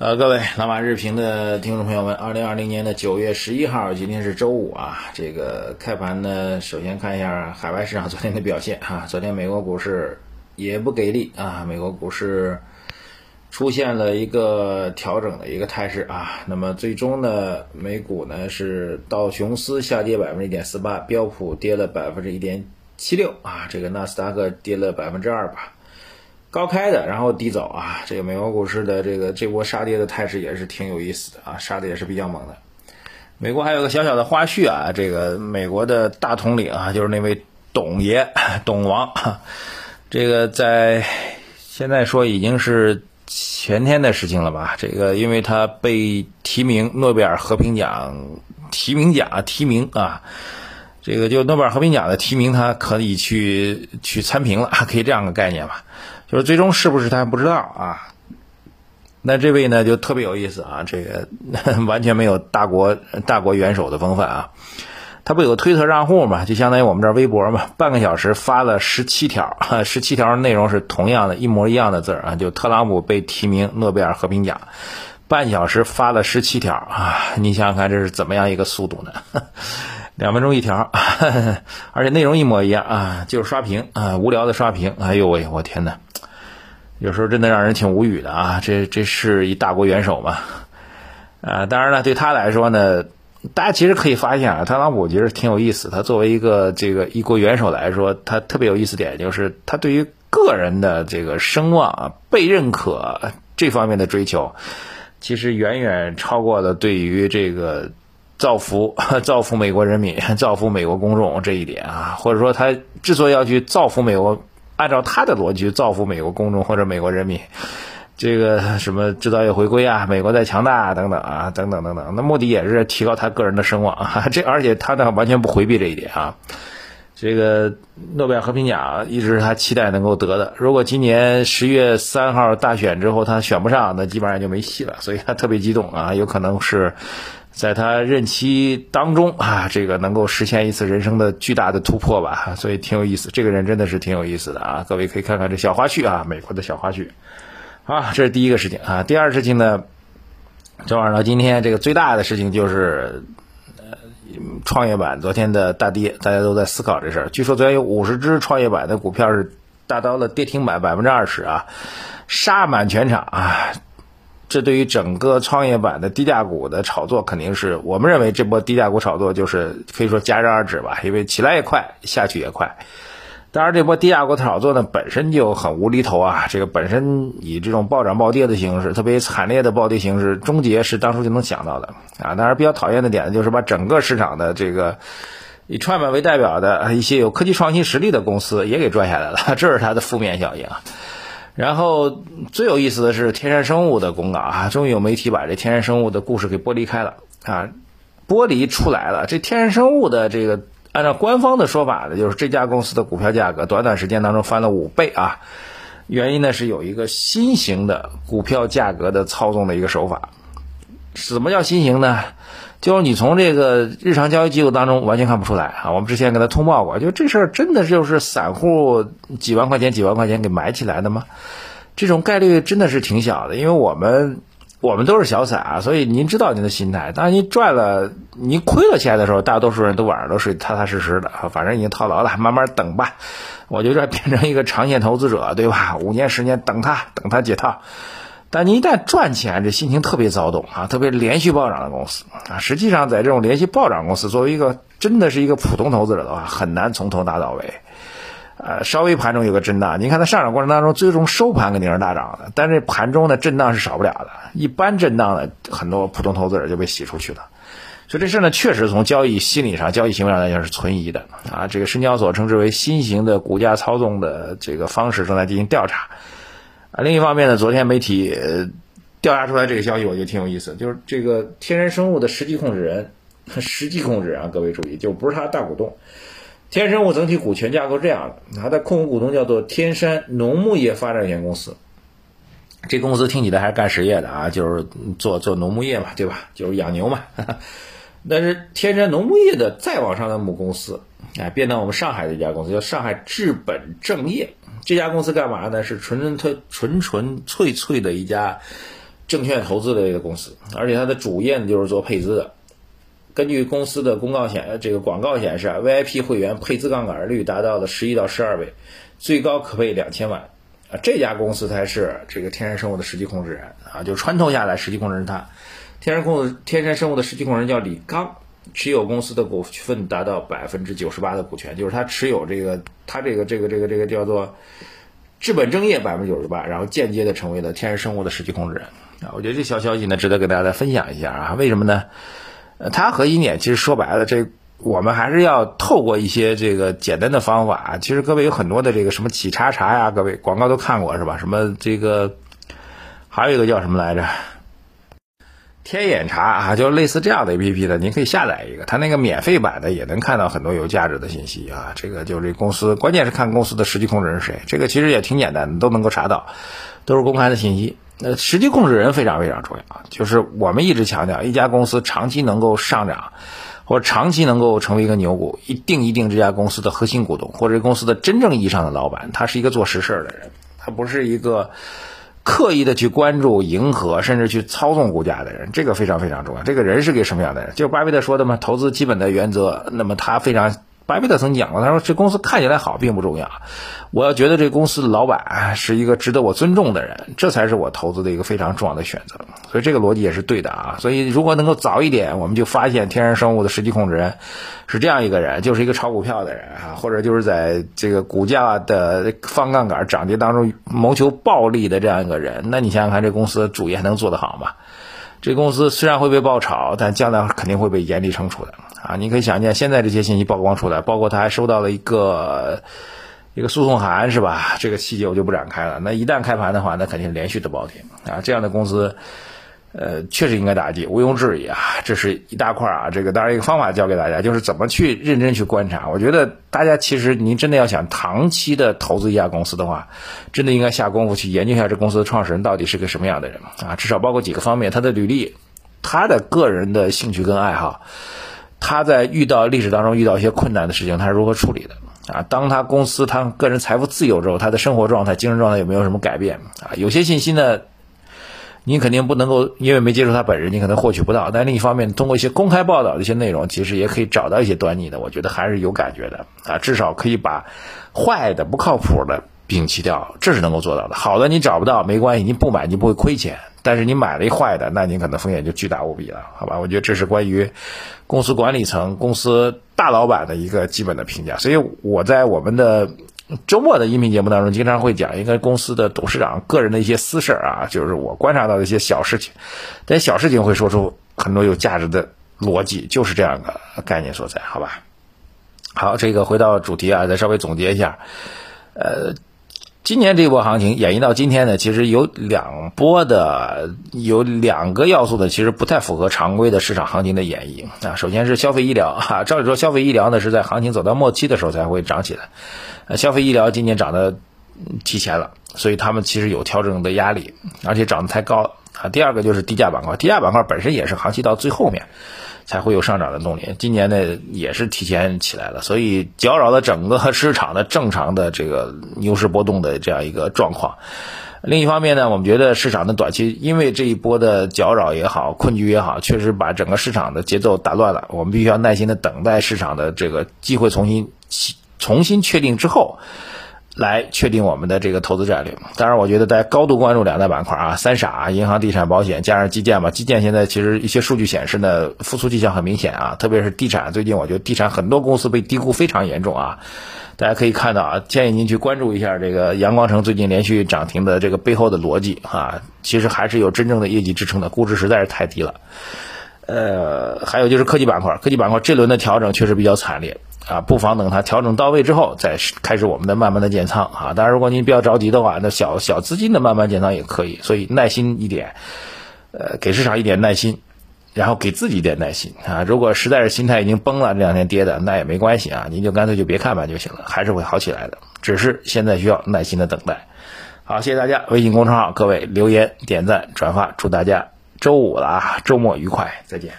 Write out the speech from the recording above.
呃，各位老马日评的听众朋友们，二零二零年的九月十一号，今天是周五啊。这个开盘呢，首先看一下海外市场昨天的表现啊。昨天美国股市也不给力啊，美国股市出现了一个调整的一个态势啊。那么最终呢，美股呢是道琼斯下跌百分之一点四八，标普跌了百分之一点七六啊，这个纳斯达克跌了百分之二吧。高开的，然后低走啊！这个美国股市的这个这波杀跌的态势也是挺有意思的啊，杀的也是比较猛的。美国还有个小小的花絮啊，这个美国的大统领啊，就是那位董爷 董王，这个在现在说已经是前天的事情了吧？这个因为他被提名诺贝尔和平奖提名奖提名啊，这个就诺贝尔和平奖的提名，他可以去去参评了，可以这样个概念吧？就是最终是不是他还不知道啊？那这位呢就特别有意思啊，这个 完全没有大国大国元首的风范啊。他不有个推特账户嘛，就相当于我们这微博嘛，半个小时发了十七条，十七条内容是同样的一模一样的字儿啊。就特朗普被提名诺贝尔和平奖，半小时发了十七条啊！你想想看这是怎么样一个速度呢？两分钟一条，而且内容一模一样啊，就是刷屏啊，无聊的刷屏。哎呦喂，我天哪！有时候真的让人挺无语的啊！这这是一大国元首嘛？啊，当然了，对他来说呢，大家其实可以发现啊，特朗普其实挺有意思。他作为一个这个一国元首来说，他特别有意思点就是他对于个人的这个声望啊、被认可这方面的追求，其实远远超过了对于这个造福 造福美国人民、造福美国公众这一点啊。或者说，他之所以要去造福美国。按照他的逻辑造福美国公众或者美国人民，这个什么制造业回归啊，美国在强大啊等等啊，等等等等，那目的也是提高他个人的声望啊。这而且他呢完全不回避这一点啊。这个诺贝尔和平奖一直是他期待能够得的。如果今年十月三号大选之后他选不上，那基本上就没戏了。所以他特别激动啊，有可能是。在他任期当中啊，这个能够实现一次人生的巨大的突破吧，所以挺有意思。这个人真的是挺有意思的啊，各位可以看看这小花絮啊，美国的小花絮。啊，这是第一个事情啊。第二事情呢，昨晚到今天这个最大的事情就是，呃，创业板昨天的大跌，大家都在思考这事儿。据说昨天有五十只创业板的股票是达到了跌停板百分之二十啊，杀满全场啊。这对于整个创业板的低价股的炒作，肯定是我们认为这波低价股炒作就是可以说戛然而止吧，因为起来也快，下去也快。当然，这波低价股炒作呢本身就很无厘头啊，这个本身以这种暴涨暴跌的形式，特别惨烈的暴跌形式，终结是当初就能想到的啊。当然，比较讨厌的点就是把整个市场的这个以创业板为代表的一些有科技创新实力的公司也给拽下来了，这是它的负面效应啊。然后最有意思的是天然生物的公告啊，终于有媒体把这天然生物的故事给剥离开了啊，剥离出来了。这天然生物的这个按照官方的说法呢，就是这家公司的股票价格短短时间当中翻了五倍啊。原因呢是有一个新型的股票价格的操纵的一个手法。什么叫新型呢？就是你从这个日常交易记录当中完全看不出来啊！我们之前给他通报过，就这事儿真的就是散户几万块钱、几万块钱给买起来的吗？这种概率真的是挺小的，因为我们我们都是小散啊，所以您知道您的心态。当您赚了、您亏了钱的时候，大多数人都晚上都睡踏踏实实的，反正已经套牢了，慢慢等吧。我就这变成一个长线投资者，对吧？五年、十年等它，等它解套。但你一旦赚钱，这心情特别躁动啊！特别连续暴涨的公司啊，实际上在这种连续暴涨公司，作为一个真的是一个普通投资者的话，很难从头打到尾。呃，稍微盘中有个震荡，你看它上涨过程当中，最终收盘肯定是大涨的，但是盘中的震荡是少不了的。一般震荡的，很多普通投资者就被洗出去了。所以这事呢，确实从交易心理上、交易行为上来讲是存疑的啊。这个深交所称之为新型的股价操纵的这个方式正在进行调查。啊，另一方面呢，昨天媒体调查出来这个消息，我觉得挺有意思。就是这个天然生物的实际控制人，实际控制啊，各位注意，就不是他大股东。天然生物整体股权架构这样的，它的控股股东叫做天山农牧业发展有限公司。这公司听起来还是干实业的啊，就是做做农牧业嘛，对吧？就是养牛嘛。但是天山农牧业的再往上的母公司，哎，变到我们上海的一家公司，叫上海治本正业。这家公司干嘛呢？是纯纯粹、纯纯粹粹的一家证券投资类的公司，而且它的主业呢就是做配资的。根据公司的公告显，这个广告显示啊，VIP 会员配资杠杆率达到了十一到十二倍，最高可配两千万啊。这家公司才是这个天山生物的实际控制人啊，就穿透下来实际控制人他。天山控天山生物的实际控制人叫李刚，持有公司的股份达到百分之九十八的股权，就是他持有这个他这个这个这个这个叫做资本正业百分之九十八，然后间接的成为了天然生物的实际控制人啊。我觉得这小消息呢，值得跟大家分享一下啊。为什么呢？呃，它和一点其实说白了，这我们还是要透过一些这个简单的方法。其实各位有很多的这个什么企查查呀，各位广告都看过是吧？什么这个还有一个叫什么来着？天眼查啊，就类似这样的 A P P 的，您可以下载一个，它那个免费版的也能看到很多有价值的信息啊。这个就是公司，关键是看公司的实际控制人是谁。这个其实也挺简单的，都能够查到，都是公开的信息。那实际控制人非常非常重要，就是我们一直强调，一家公司长期能够上涨，或者长期能够成为一个牛股，一定一定这家公司的核心股东，或者公司的真正意义上的老板，他是一个做实事的人，他不是一个刻意的去关注、迎合，甚至去操纵股价的人，这个非常非常重要。这个人是个什么样的人？就是巴菲特说的嘛，投资基本的原则。那么他非常。巴菲特曾讲过，他说这公司看起来好并不重要，我要觉得这公司的老板是一个值得我尊重的人，这才是我投资的一个非常重要的选择。所以这个逻辑也是对的啊。所以如果能够早一点，我们就发现天然生物的实际控制人是这样一个人，就是一个炒股票的人啊，或者就是在这个股价的放杠杆涨跌当中谋求暴利的这样一个人，那你想想看，这公司主业还能做得好吗？这公司虽然会被爆炒，但将来肯定会被严厉惩处的。啊，你可以想见，现在这些信息曝光出来，包括他还收到了一个一个诉讼函，是吧？这个细节我就不展开了。那一旦开盘的话，那肯定是连续的暴跌啊！这样的公司，呃，确实应该打击，毋庸置疑啊！这是一大块啊。这个当然一个方法教给大家，就是怎么去认真去观察。我觉得大家其实您真的要想长期的投资一家公司的话，真的应该下功夫去研究一下这公司的创始人到底是个什么样的人啊！至少包括几个方面：他的履历，他的个人的兴趣跟爱好。他在遇到历史当中遇到一些困难的事情，他是如何处理的啊？当他公司他个人财富自由之后，他的生活状态、精神状态有没有什么改变啊？有些信息呢，你肯定不能够，因为没接触他本人，你可能获取不到。但另一方面，通过一些公开报道的一些内容，其实也可以找到一些端倪的。我觉得还是有感觉的啊，至少可以把坏的、不靠谱的摒弃掉，这是能够做到的。好的你找不到没关系，你不买你不会亏钱。但是你买了一坏的，那你可能风险就巨大无比了，好吧？我觉得这是关于公司管理层、公司大老板的一个基本的评价。所以我在我们的周末的音频节目当中，经常会讲一个公司的董事长个人的一些私事啊，就是我观察到的一些小事情，但小事情会说出很多有价值的逻辑，就是这样的概念所在，好吧？好，这个回到主题啊，再稍微总结一下，呃。今年这波行情演绎到今天呢，其实有两波的，有两个要素的，其实不太符合常规的市场行情的演绎啊。首先是消费医疗哈，照理说消费医疗呢是在行情走到末期的时候才会涨起来，消费医疗今年涨得提前了，所以他们其实有调整的压力，而且涨得太高啊。第二个就是低价板块，低价板块本身也是行情到最后面。才会有上涨的动力。今年呢也是提前起来了，所以搅扰了整个市场的正常的这个牛市波动的这样一个状况。另一方面呢，我们觉得市场的短期因为这一波的搅扰也好、困局也好，确实把整个市场的节奏打乱了。我们必须要耐心的等待市场的这个机会重新重新确定之后。来确定我们的这个投资战略。当然，我觉得大家高度关注两大板块啊，三傻、银行、地产、保险，加上基建吧。基建现在其实一些数据显示呢，复苏迹象很明显啊。特别是地产，最近我觉得地产很多公司被低估非常严重啊。大家可以看到啊，建议您去关注一下这个阳光城最近连续涨停的这个背后的逻辑啊。其实还是有真正的业绩支撑的，估值实在是太低了。呃，还有就是科技板块，科技板块这轮的调整确实比较惨烈。啊，不妨等它调整到位之后，再开始我们的慢慢的建仓啊。当然，如果您比较着急的话，那小小资金的慢慢建仓也可以。所以耐心一点，呃，给市场一点耐心，然后给自己一点耐心啊。如果实在是心态已经崩了，这两天跌的那也没关系啊，您就干脆就别看盘就行了，还是会好起来的。只是现在需要耐心的等待。好，谢谢大家，微信公众号各位留言点赞转发，祝大家周五了啊，周末愉快，再见。